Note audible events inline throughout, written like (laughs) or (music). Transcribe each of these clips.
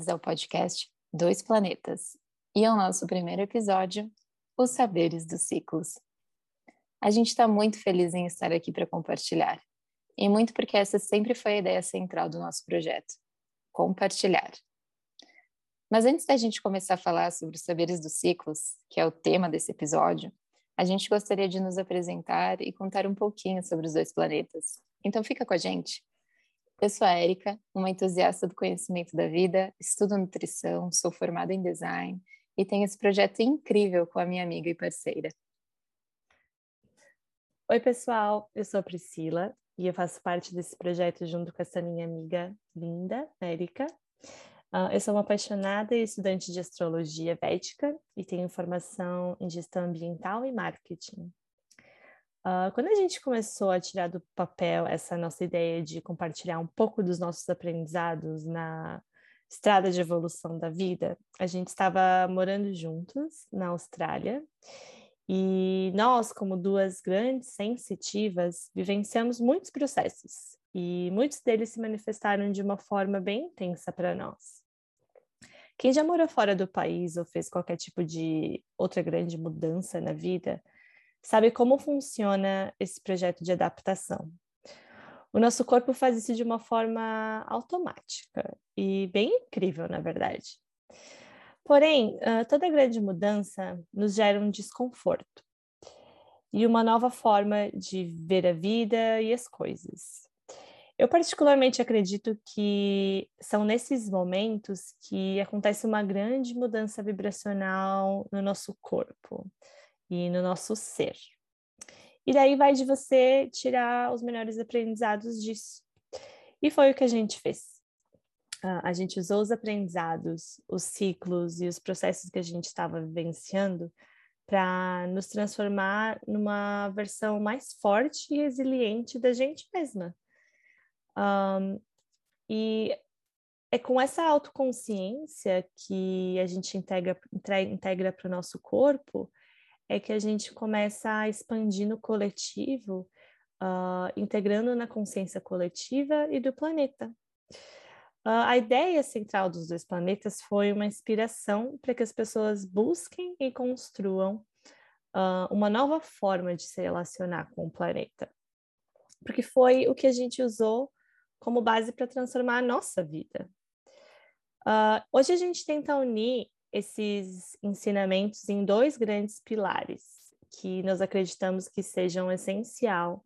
bem-vindos ao podcast Dois Planetas e ao nosso primeiro episódio, Os Saberes dos Ciclos. A gente está muito feliz em estar aqui para compartilhar, e muito porque essa sempre foi a ideia central do nosso projeto: compartilhar. Mas antes da gente começar a falar sobre os saberes dos ciclos, que é o tema desse episódio, a gente gostaria de nos apresentar e contar um pouquinho sobre os dois planetas. Então fica com a gente eu sou a Érica, uma entusiasta do conhecimento da vida, estudo nutrição, sou formada em design e tenho esse projeto incrível com a minha amiga e parceira. Oi, pessoal, eu sou a Priscila e eu faço parte desse projeto junto com essa minha amiga linda, Érica. Uh, eu sou uma apaixonada e estudante de astrologia védica e tenho formação em gestão ambiental e marketing. Uh, quando a gente começou a tirar do papel essa nossa ideia de compartilhar um pouco dos nossos aprendizados na estrada de evolução da vida, a gente estava morando juntos na Austrália e nós, como duas grandes sensitivas, vivenciamos muitos processos e muitos deles se manifestaram de uma forma bem intensa para nós. Quem já morou fora do país ou fez qualquer tipo de outra grande mudança na vida, sabe como funciona esse projeto de adaptação. O nosso corpo faz isso de uma forma automática e bem incrível, na verdade. Porém, toda grande mudança nos gera um desconforto e uma nova forma de ver a vida e as coisas. Eu particularmente acredito que são nesses momentos que acontece uma grande mudança vibracional no nosso corpo e no nosso ser. E daí vai de você tirar os melhores aprendizados disso. E foi o que a gente fez. A gente usou os aprendizados, os ciclos e os processos que a gente estava vivenciando para nos transformar numa versão mais forte e resiliente da gente mesma. Um, e é com essa autoconsciência que a gente integra para o nosso corpo é que a gente começa a expandir no coletivo, uh, integrando na consciência coletiva e do planeta. Uh, a ideia central dos dois planetas foi uma inspiração para que as pessoas busquem e construam uh, uma nova forma de se relacionar com o planeta. Porque foi o que a gente usou como base para transformar a nossa vida. Uh, hoje a gente tenta unir esses ensinamentos em dois grandes pilares que nós acreditamos que sejam essencial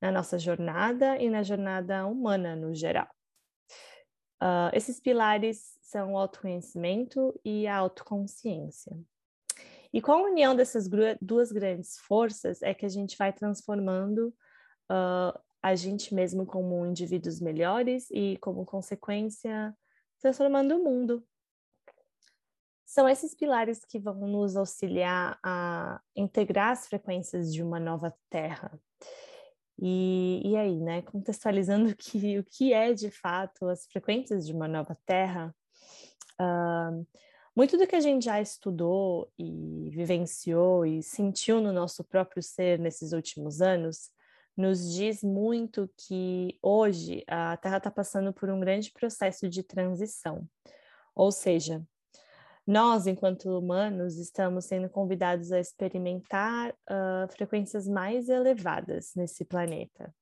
na nossa jornada e na jornada humana no geral. Uh, esses pilares são o autoconhecimento e a autoconsciência. E com a união dessas duas grandes forças é que a gente vai transformando uh, a gente mesmo como indivíduos melhores e, como consequência, transformando o mundo são esses pilares que vão nos auxiliar a integrar as frequências de uma nova terra. E, e aí, né, contextualizando (laughs) que, o que é de fato as frequências de uma nova terra, uh, muito do que a gente já estudou e vivenciou e sentiu no nosso próprio ser nesses últimos anos nos diz muito que hoje a Terra está passando por um grande processo de transição. Ou seja, nós, enquanto humanos, estamos sendo convidados a experimentar uh, frequências mais elevadas nesse planeta.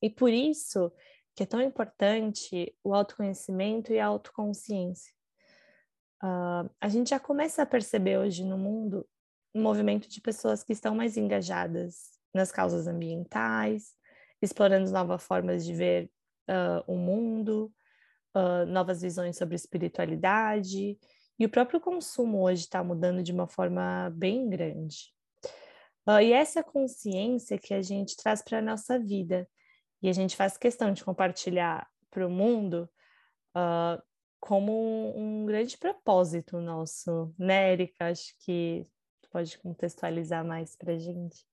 E por isso que é tão importante o autoconhecimento e a autoconsciência. Uh, a gente já começa a perceber hoje no mundo um movimento de pessoas que estão mais engajadas nas causas ambientais, explorando novas formas de ver uh, o mundo, novas visões sobre espiritualidade e o próprio consumo hoje está mudando de uma forma bem grande. Uh, e essa consciência que a gente traz para a nossa vida, e a gente faz questão de compartilhar para o mundo uh, como um, um, grande propósito nosso, né, Erika? Acho que tu pode contextualizar mais para a gente?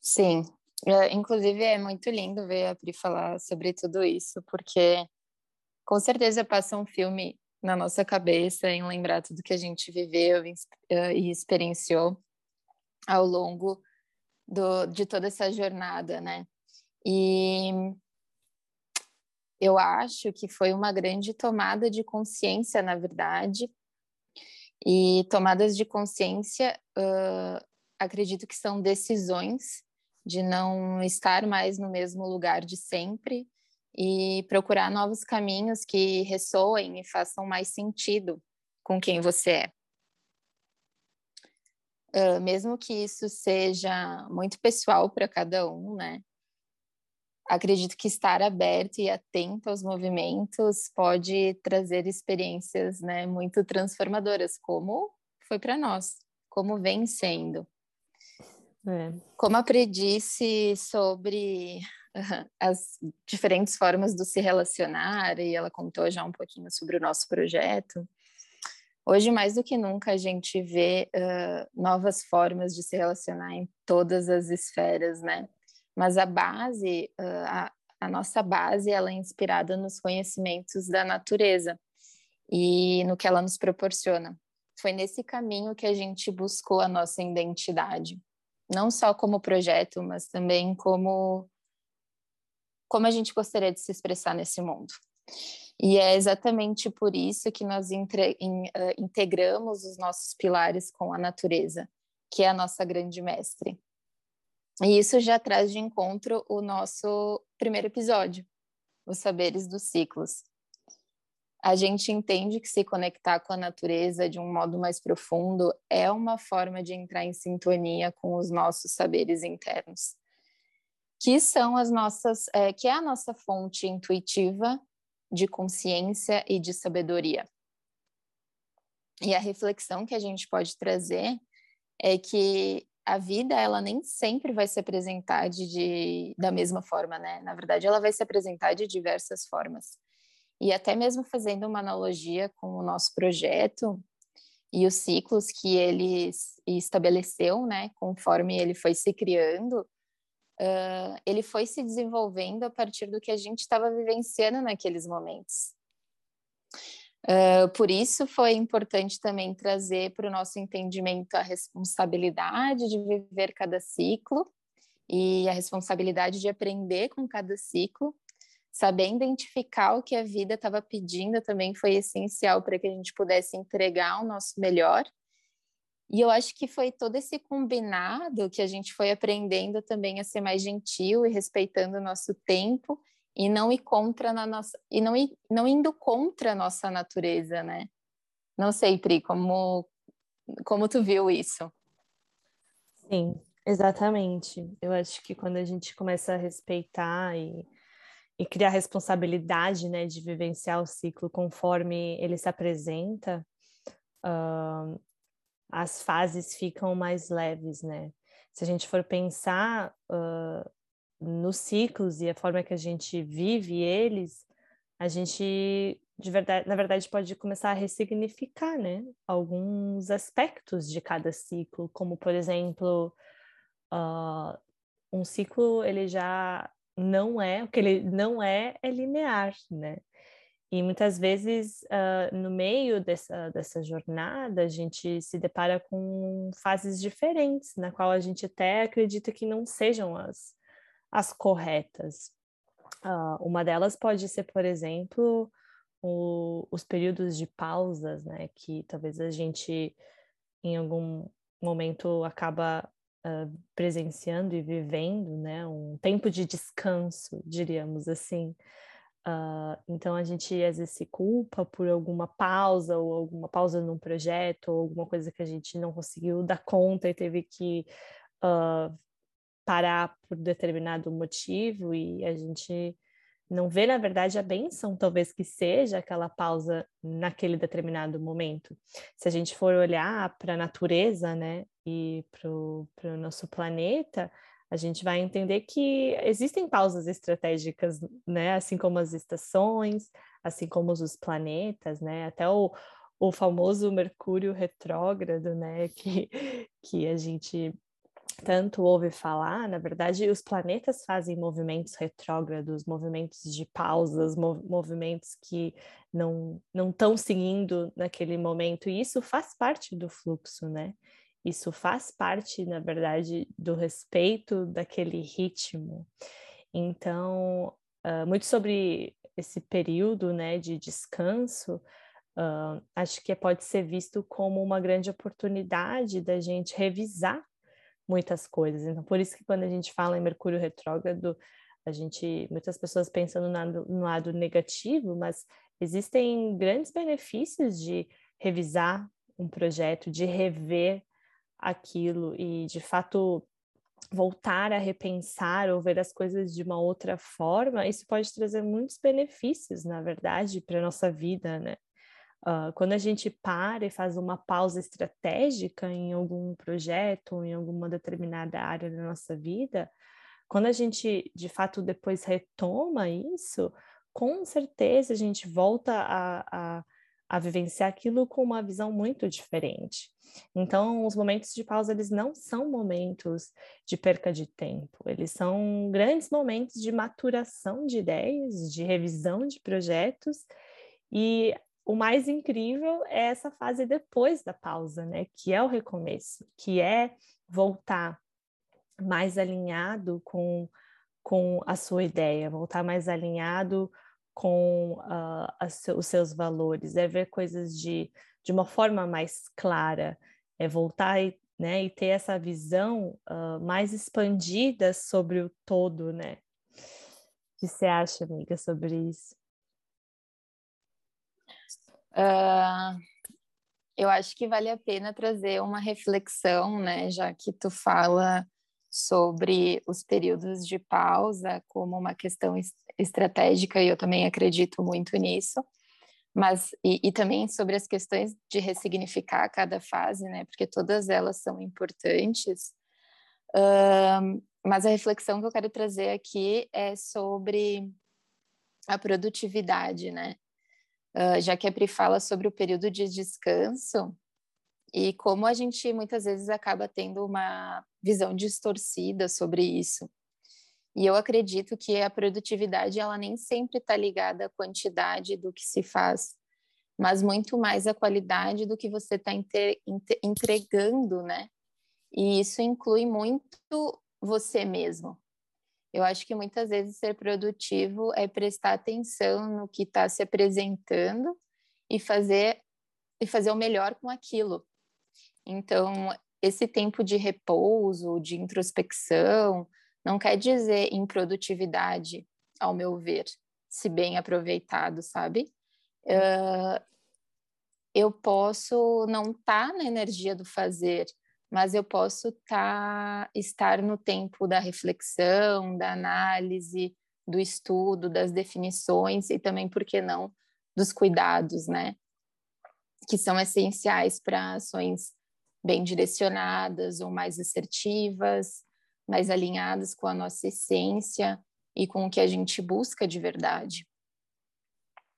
Sim, é, inclusive é muito lindo ver a Pri falar sobre tudo isso, porque com certeza passa um filme na nossa cabeça em lembrar tudo que a gente viveu eh, e experienciou ao longo do, de toda essa jornada, né? E eu acho que foi uma grande tomada de consciência, na verdade, e tomadas de consciência, uh, acredito que são decisões de não estar mais no mesmo lugar de sempre e procurar novos caminhos que ressoem e façam mais sentido com quem você é. Uh, mesmo que isso seja muito pessoal para cada um, né? Acredito que estar aberto e atento aos movimentos pode trazer experiências, né, muito transformadoras, como foi para nós, como vem sendo. É. Como aprendi sobre as diferentes formas do se relacionar, e ela contou já um pouquinho sobre o nosso projeto. Hoje, mais do que nunca, a gente vê uh, novas formas de se relacionar em todas as esferas, né? Mas a base, uh, a, a nossa base, ela é inspirada nos conhecimentos da natureza e no que ela nos proporciona. Foi nesse caminho que a gente buscou a nossa identidade, não só como projeto, mas também como como a gente gostaria de se expressar nesse mundo. E é exatamente por isso que nós entre, in, uh, integramos os nossos pilares com a natureza, que é a nossa grande mestre. E isso já traz de encontro o nosso primeiro episódio, os saberes dos ciclos. A gente entende que se conectar com a natureza de um modo mais profundo é uma forma de entrar em sintonia com os nossos saberes internos que são as nossas, é, que é a nossa fonte intuitiva de consciência e de sabedoria. E a reflexão que a gente pode trazer é que a vida ela nem sempre vai se apresentar de, de, da mesma forma, né? Na verdade, ela vai se apresentar de diversas formas. E até mesmo fazendo uma analogia com o nosso projeto e os ciclos que ele estabeleceu, né? Conforme ele foi se criando, uh, ele foi se desenvolvendo a partir do que a gente estava vivenciando naqueles momentos. Uh, por isso foi importante também trazer para o nosso entendimento a responsabilidade de viver cada ciclo e a responsabilidade de aprender com cada ciclo. Saber identificar o que a vida estava pedindo também foi essencial para que a gente pudesse entregar o nosso melhor e eu acho que foi todo esse combinado que a gente foi aprendendo também a ser mais gentil e respeitando o nosso tempo e não ir contra na nossa e não ir, não indo contra a nossa natureza, né? Não sei, Pri, como como tu viu isso? Sim, exatamente. Eu acho que quando a gente começa a respeitar e, e criar responsabilidade, né, de vivenciar o ciclo conforme ele se apresenta, uh, as fases ficam mais leves, né? Se a gente for pensar uh, nos ciclos e a forma que a gente vive eles, a gente de verdade, na verdade, pode começar a ressignificar, né? Alguns aspectos de cada ciclo, como por exemplo, uh, um ciclo ele já não é o que ele não é é linear, né? E muitas vezes, uh, no meio dessa, dessa jornada, a gente se depara com fases diferentes, na qual a gente até acredita que não sejam as, as corretas. Uh, uma delas pode ser, por exemplo, o, os períodos de pausas, né? Que talvez a gente, em algum momento, acaba uh, presenciando e vivendo, né? Um tempo de descanso, diríamos assim. Uh, então a gente às vezes se culpa por alguma pausa ou alguma pausa num projeto ou alguma coisa que a gente não conseguiu dar conta e teve que uh, parar por determinado motivo e a gente não vê na verdade a benção talvez que seja aquela pausa naquele determinado momento. Se a gente for olhar para a natureza, né, e para o nosso planeta, a gente vai entender que existem pausas estratégicas, né? Assim como as estações, assim como os planetas, né? Até o, o famoso Mercúrio retrógrado, né, que, que a gente tanto ouve falar, na verdade, os planetas fazem movimentos retrógrados, movimentos de pausas, mov movimentos que não não estão seguindo naquele momento, e isso faz parte do fluxo, né? Isso faz parte, na verdade, do respeito daquele ritmo. Então, uh, muito sobre esse período, né, de descanso, uh, acho que pode ser visto como uma grande oportunidade da gente revisar muitas coisas. Então, por isso que quando a gente fala em Mercúrio retrógrado, a gente, muitas pessoas pensam no no lado negativo, mas existem grandes benefícios de revisar um projeto, de rever aquilo e, de fato, voltar a repensar ou ver as coisas de uma outra forma, isso pode trazer muitos benefícios, na verdade, para a nossa vida, né? Uh, quando a gente para e faz uma pausa estratégica em algum projeto, em alguma determinada área da nossa vida, quando a gente de fato depois retoma isso, com certeza a gente volta a, a, a vivenciar aquilo com uma visão muito diferente. Então, os momentos de pausa, eles não são momentos de perca de tempo, eles são grandes momentos de maturação de ideias, de revisão de projetos, e o mais incrível é essa fase depois da pausa, né? Que é o recomeço, que é voltar mais alinhado com, com a sua ideia, voltar mais alinhado com uh, os seus valores, é ver coisas de, de uma forma mais clara, é voltar e, né, e ter essa visão uh, mais expandida sobre o todo, né? O que você acha, amiga, sobre isso? Uh, eu acho que vale a pena trazer uma reflexão, né, já que tu fala sobre os períodos de pausa como uma questão estratégica, e eu também acredito muito nisso, mas e, e, também sobre as questões de ressignificar cada fase, né, porque todas elas são importantes. Uh, mas a reflexão que eu quero trazer aqui é sobre a produtividade, né? uh, já que a Pri fala sobre o período de descanso e como a gente muitas vezes acaba tendo uma visão distorcida sobre isso. E eu acredito que a produtividade ela nem sempre está ligada à quantidade do que se faz, mas muito mais à qualidade do que você está entregando, né? E isso inclui muito você mesmo. Eu acho que muitas vezes ser produtivo é prestar atenção no que está se apresentando e fazer e fazer o melhor com aquilo. Então, esse tempo de repouso, de introspecção, não quer dizer improdutividade, ao meu ver, se bem aproveitado, sabe? Uh, eu posso não estar tá na energia do fazer, mas eu posso tá, estar no tempo da reflexão, da análise, do estudo, das definições e também, por que não, dos cuidados, né? Que são essenciais para ações bem direcionadas ou mais assertivas, mais alinhadas com a nossa essência e com o que a gente busca de verdade.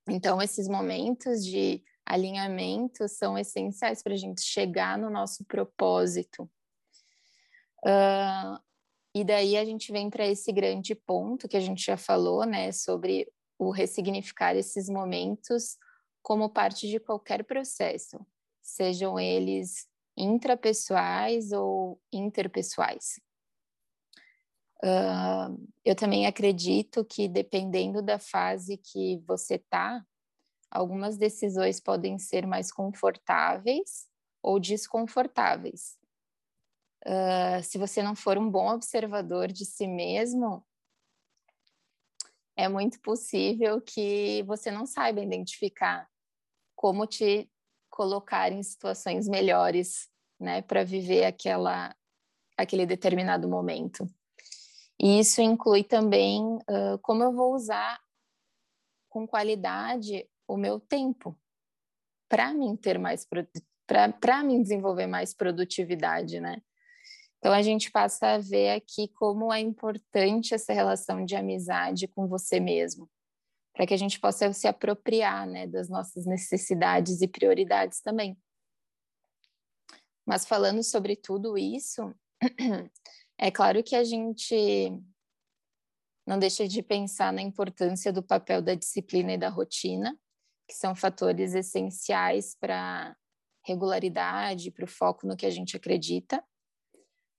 Então, esses momentos de alinhamentos são essenciais para a gente chegar no nosso propósito. Uh, e daí a gente vem para esse grande ponto que a gente já falou, né, sobre o ressignificar esses momentos como parte de qualquer processo, sejam eles intrapessoais ou interpessoais. Uh, eu também acredito que dependendo da fase que você está, algumas decisões podem ser mais confortáveis ou desconfortáveis. Uh, se você não for um bom observador de si mesmo, é muito possível que você não saiba identificar como te colocar em situações melhores, né, para viver aquela aquele determinado momento. E isso inclui também uh, como eu vou usar com qualidade o meu tempo para mim ter mais para mim desenvolver mais produtividade, né? Então a gente passa a ver aqui como é importante essa relação de amizade com você mesmo, para que a gente possa se apropriar né, das nossas necessidades e prioridades também. Mas falando sobre tudo isso, (clears throat) é claro que a gente não deixa de pensar na importância do papel da disciplina e da rotina, que são fatores essenciais para regularidade, para o foco no que a gente acredita,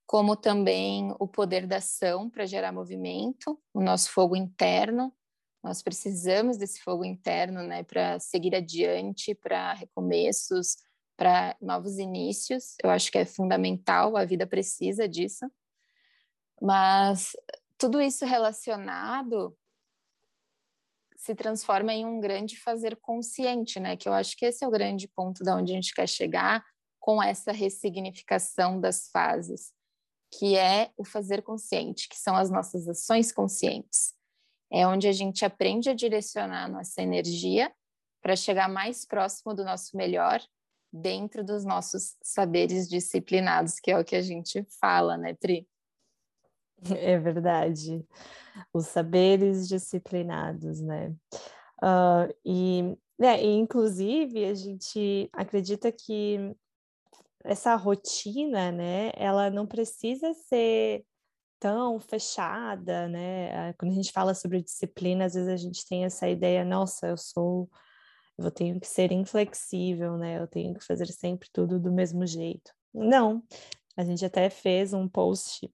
como também o poder da ação para gerar movimento, o nosso fogo interno. Nós precisamos desse fogo interno, né, para seguir adiante, para recomeços, para novos inícios. Eu acho que é fundamental, a vida precisa disso. Mas tudo isso relacionado se transforma em um grande fazer consciente, né? Que eu acho que esse é o grande ponto da onde a gente quer chegar com essa ressignificação das fases, que é o fazer consciente, que são as nossas ações conscientes. É onde a gente aprende a direcionar a nossa energia para chegar mais próximo do nosso melhor dentro dos nossos saberes disciplinados, que é o que a gente fala, né, Pri? (laughs) É verdade. Os saberes disciplinados, né? Uh, e, né, e, inclusive, a gente acredita que essa rotina, né, ela não precisa ser tão fechada, né? Ah, quando a gente fala sobre disciplina, às vezes a gente tem essa ideia, nossa, eu sou eu tenho que ser inflexível, né? Eu tenho que fazer sempre tudo do mesmo jeito. Não, a gente até fez um post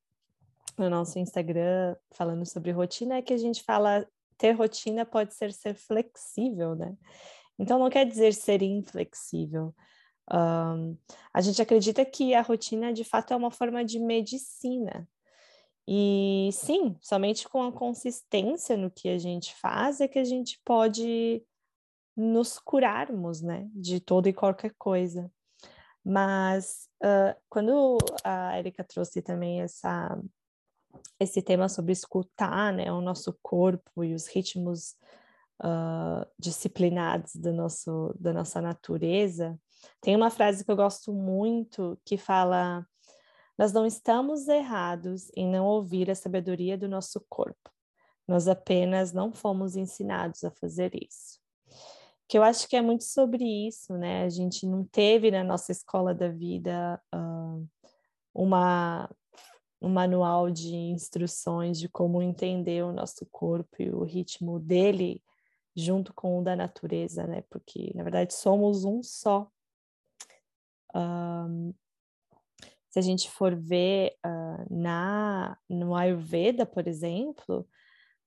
no nosso Instagram falando sobre rotina, é que a gente fala ter rotina pode ser ser flexível, né? Então não quer dizer ser inflexível. Um, a gente acredita que a rotina de fato é uma forma de medicina. E sim, somente com a consistência no que a gente faz é que a gente pode nos curarmos, né, de toda e qualquer coisa. Mas uh, quando a Erika trouxe também essa esse tema sobre escutar, né, o nosso corpo e os ritmos uh, disciplinados do nosso da nossa natureza, tem uma frase que eu gosto muito que fala: nós não estamos errados em não ouvir a sabedoria do nosso corpo. Nós apenas não fomos ensinados a fazer isso que eu acho que é muito sobre isso, né? A gente não teve na nossa escola da vida uh, uma um manual de instruções de como entender o nosso corpo e o ritmo dele junto com o da natureza, né? Porque na verdade somos um só. Um, se a gente for ver uh, na no Ayurveda, por exemplo,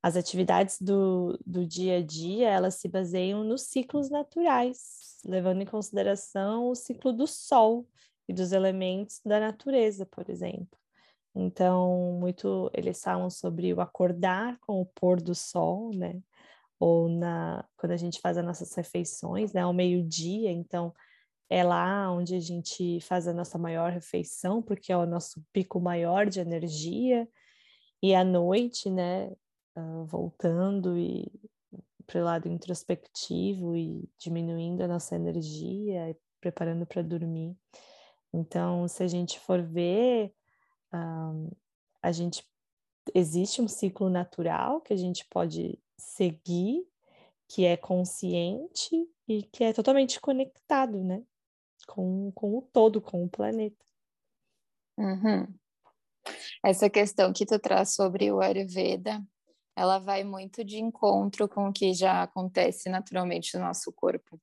as atividades do, do dia a dia, elas se baseiam nos ciclos naturais, levando em consideração o ciclo do sol e dos elementos da natureza, por exemplo. Então, muito eles falam sobre o acordar com o pôr do sol, né? Ou na quando a gente faz as nossas refeições, né, ao meio-dia, então é lá onde a gente faz a nossa maior refeição, porque é o nosso pico maior de energia. E à noite, né, uh, voltando e para o lado introspectivo e diminuindo a nossa energia, preparando para dormir. Então, se a gente for ver, uh, a gente existe um ciclo natural que a gente pode seguir, que é consciente e que é totalmente conectado, né? Com, com o todo, com o planeta. Uhum. Essa questão que tu traz sobre o Ayurveda ela vai muito de encontro com o que já acontece naturalmente no nosso corpo.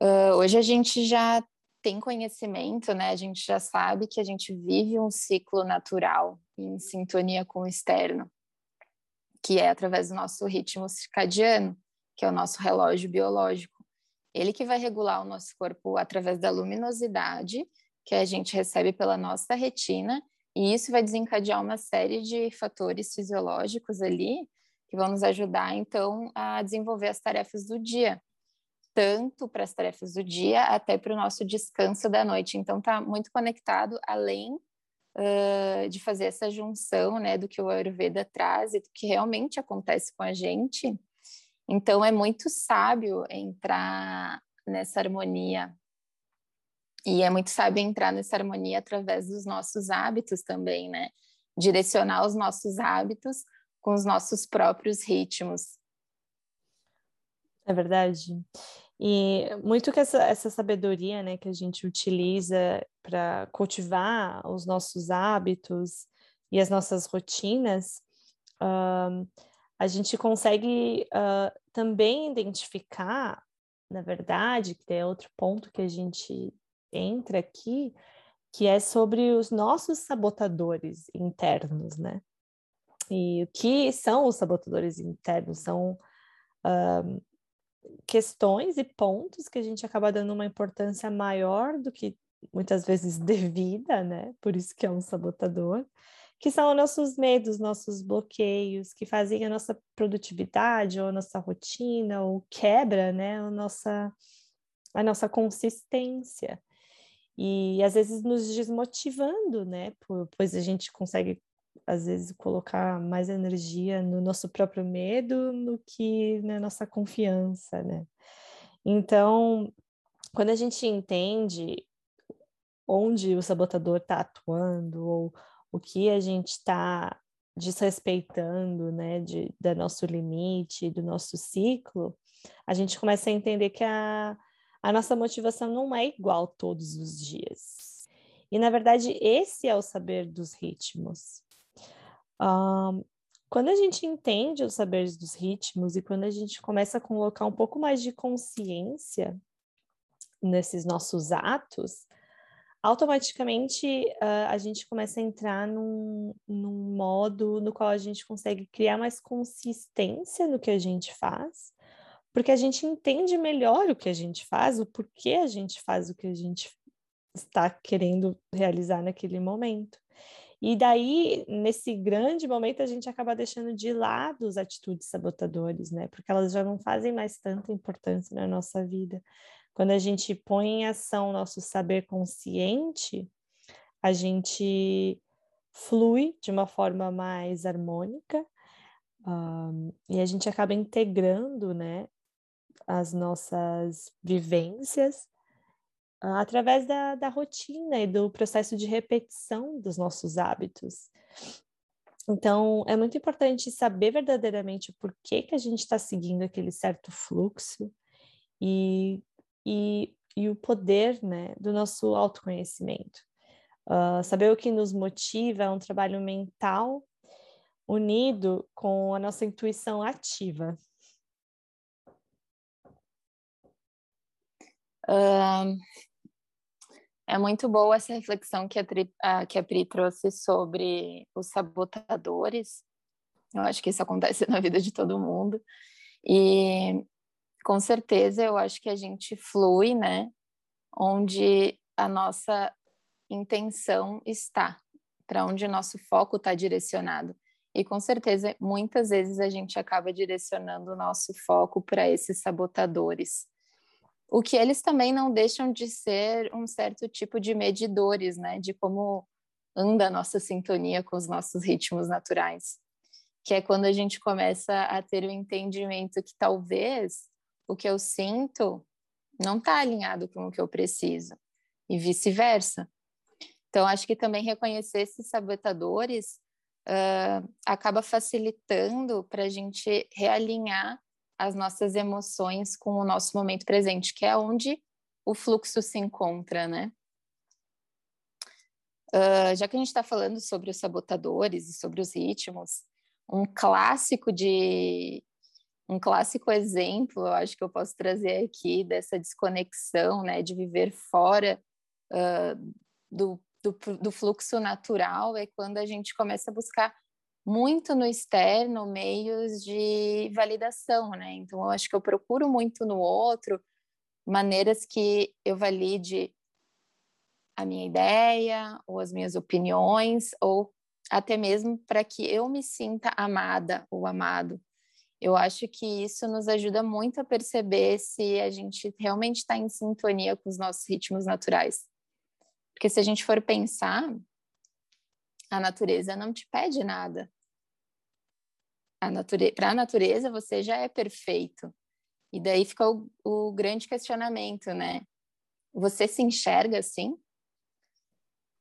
Uh, hoje a gente já tem conhecimento, né? A gente já sabe que a gente vive um ciclo natural em sintonia com o externo, que é através do nosso ritmo circadiano, que é o nosso relógio biológico. Ele que vai regular o nosso corpo através da luminosidade que a gente recebe pela nossa retina e isso vai desencadear uma série de fatores fisiológicos ali que vão nos ajudar, então, a desenvolver as tarefas do dia, tanto para as tarefas do dia até para o nosso descanso da noite. Então, está muito conectado, além uh, de fazer essa junção né, do que o Ayurveda traz e do que realmente acontece com a gente. Então, é muito sábio entrar nessa harmonia e é muito sábio entrar nessa harmonia através dos nossos hábitos também, né? Direcionar os nossos hábitos com os nossos próprios ritmos. É verdade. E muito que essa, essa sabedoria né, que a gente utiliza para cultivar os nossos hábitos e as nossas rotinas, uh, a gente consegue uh, também identificar, na verdade, que é outro ponto que a gente entra aqui, que é sobre os nossos sabotadores internos, né? E o que são os sabotadores internos? São uh, questões e pontos que a gente acaba dando uma importância maior do que muitas vezes (laughs) devida, né? Por isso que é um sabotador, que são os nossos medos, nossos bloqueios, que fazem a nossa produtividade ou a nossa rotina, ou quebra, né? A nossa, a nossa consistência. E às vezes nos desmotivando, né? Pois a gente consegue às vezes colocar mais energia no nosso próprio medo do que na nossa confiança, né? Então, quando a gente entende onde o sabotador está atuando ou o que a gente está desrespeitando, né, de, do nosso limite, do nosso ciclo, a gente começa a entender que a, a nossa motivação não é igual todos os dias. E, na verdade, esse é o saber dos ritmos. Um, quando a gente entende os saberes dos ritmos e quando a gente começa a colocar um pouco mais de consciência nesses nossos atos, automaticamente uh, a gente começa a entrar num, num modo no qual a gente consegue criar mais consistência no que a gente faz, porque a gente entende melhor o que a gente faz, o porquê a gente faz o que a gente está querendo realizar naquele momento. E daí, nesse grande momento, a gente acaba deixando de lado as atitudes sabotadores, né? Porque elas já não fazem mais tanta importância na nossa vida. Quando a gente põe em ação nosso saber consciente, a gente flui de uma forma mais harmônica um, e a gente acaba integrando, né, as nossas vivências através da, da rotina e do processo de repetição dos nossos hábitos. Então, é muito importante saber verdadeiramente o porquê que a gente está seguindo aquele certo fluxo e, e, e o poder né, do nosso autoconhecimento. Uh, saber o que nos motiva é um trabalho mental unido com a nossa intuição ativa. É muito boa essa reflexão que a, Tri, que a Pri trouxe sobre os sabotadores. Eu acho que isso acontece (laughs) na vida de todo mundo. E com certeza eu acho que a gente flui, né? Onde a nossa intenção está, para onde o nosso foco está direcionado. E com certeza, muitas vezes a gente acaba direcionando o nosso foco para esses sabotadores o que eles também não deixam de ser um certo tipo de medidores, né, de como anda a nossa sintonia com os nossos ritmos naturais, que é quando a gente começa a ter o entendimento que talvez o que eu sinto não está alinhado com o que eu preciso e vice-versa. Então, acho que também reconhecer esses sabotadores uh, acaba facilitando para a gente realinhar as nossas emoções com o nosso momento presente, que é onde o fluxo se encontra, né? Uh, já que a gente está falando sobre os sabotadores e sobre os ritmos, um clássico de um clássico exemplo, eu acho que eu posso trazer aqui dessa desconexão, né, de viver fora uh, do, do, do fluxo natural, é quando a gente começa a buscar muito no externo meios de validação, né? Então, eu acho que eu procuro muito no outro maneiras que eu valide a minha ideia ou as minhas opiniões ou até mesmo para que eu me sinta amada ou amado. Eu acho que isso nos ajuda muito a perceber se a gente realmente está em sintonia com os nossos ritmos naturais. Porque se a gente for pensar, a natureza não te pede nada. Para a natureza, você já é perfeito. E daí fica o, o, grande questionamento, né? Você se enxerga assim?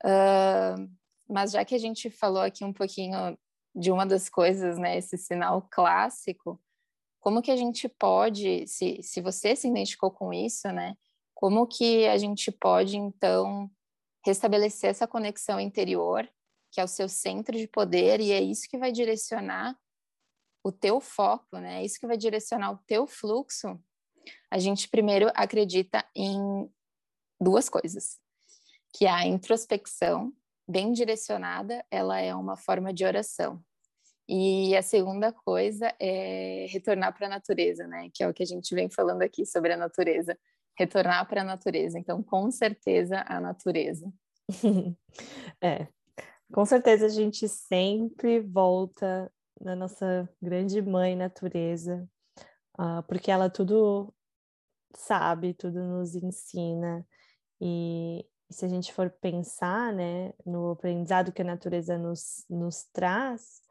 Uh, mas já que a gente falou aqui um pouquinho de uma das coisas, né? Esse sinal clássico, como que a gente pode, se, se você se identificou com isso, né? Como que a gente pode, então, restabelecer essa conexão interior, que é o seu centro de poder, e é isso que vai direcionar o teu foco, né? É isso que vai direcionar o teu fluxo. A gente primeiro acredita em duas coisas, que é a introspecção, bem direcionada, ela é uma forma de oração. E a segunda coisa é retornar para a natureza, né? Que é o que a gente vem falando aqui sobre a natureza. Retornar para a natureza. Então, com certeza, a natureza. (laughs) é, com certeza a gente sempre volta na nossa grande mãe natureza, uh, porque ela tudo sabe, tudo nos ensina. E, e se a gente for pensar né, no aprendizado que a natureza nos, nos traz,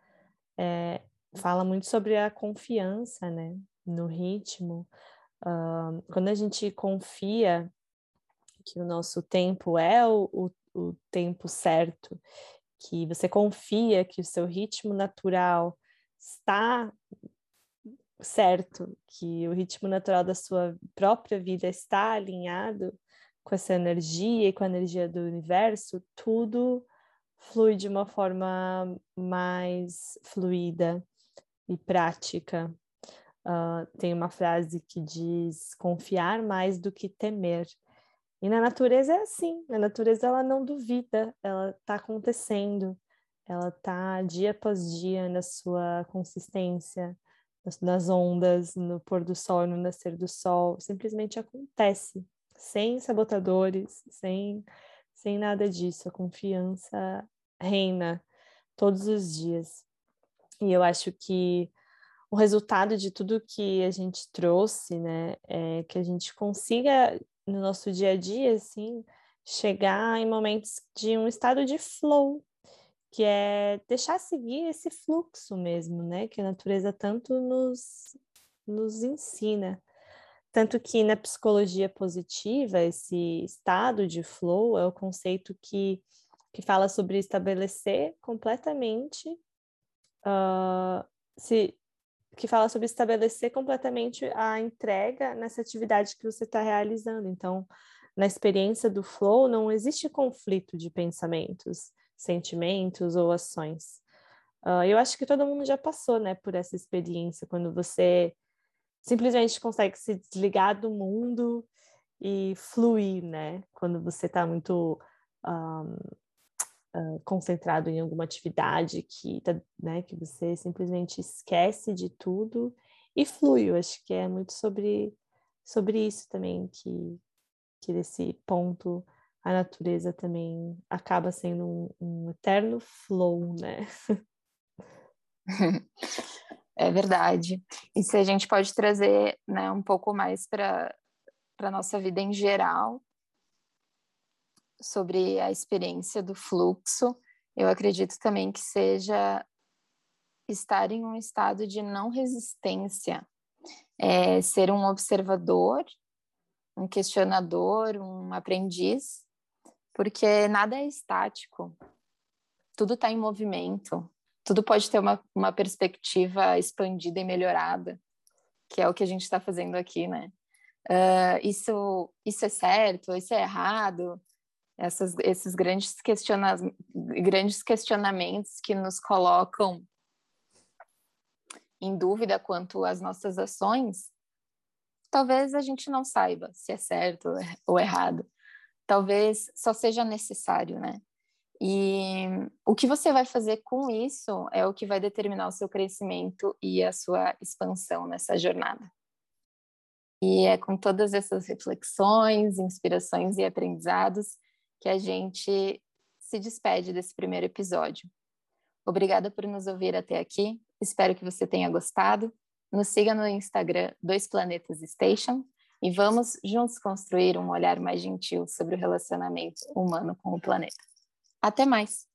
é, fala muito sobre a confiança, né, no ritmo. Uh, quando a gente confia que o nosso tempo é o, o, o tempo certo, que você confia que o seu ritmo natural está certo, que o ritmo natural da sua própria vida está alinhado com essa energia e com a energia do universo, tudo flui de uma forma mais fluida e prática. Uh, tem uma frase que diz confiar mais do que temer. E na natureza é assim, na natureza ela não duvida, ela está acontecendo, ela está dia após dia na sua consistência, nas ondas, no pôr do sol, no nascer do sol, simplesmente acontece, sem sabotadores, sem, sem nada disso, a confiança reina todos os dias. E eu acho que o resultado de tudo que a gente trouxe, né, é que a gente consiga no nosso dia a dia, assim, chegar em momentos de um estado de flow, que é deixar seguir esse fluxo mesmo, né, que a natureza tanto nos, nos ensina. Tanto que na psicologia positiva, esse estado de flow é o conceito que que fala sobre estabelecer completamente uh, se que fala sobre estabelecer completamente a entrega nessa atividade que você está realizando. Então, na experiência do flow, não existe conflito de pensamentos, sentimentos ou ações. Uh, eu acho que todo mundo já passou, né, por essa experiência, quando você simplesmente consegue se desligar do mundo e fluir, né? Quando você está muito um, uh, concentrado em alguma atividade que, tá, né, que você simplesmente esquece de tudo e flui. Eu acho que é muito sobre, sobre isso também, que, que nesse ponto a natureza também acaba sendo um, um eterno flow, né? (laughs) É verdade. E se a gente pode trazer né, um pouco mais para a nossa vida em geral, sobre a experiência do fluxo, eu acredito também que seja estar em um estado de não resistência, é, ser um observador, um questionador, um aprendiz, porque nada é estático, tudo está em movimento, tudo pode ter uma, uma perspectiva expandida e melhorada, que é o que a gente está fazendo aqui, né? Uh, isso, isso é certo, isso é errado, essas, esses grandes, questiona grandes questionamentos que nos colocam em dúvida quanto às nossas ações, talvez a gente não saiba se é certo ou errado. Talvez só seja necessário, né? E o que você vai fazer com isso é o que vai determinar o seu crescimento e a sua expansão nessa jornada. E é com todas essas reflexões, inspirações e aprendizados que a gente se despede desse primeiro episódio. Obrigada por nos ouvir até aqui. Espero que você tenha gostado. Nos siga no Instagram Dois Planetas Station e vamos juntos construir um olhar mais gentil sobre o relacionamento humano com o planeta. Até mais!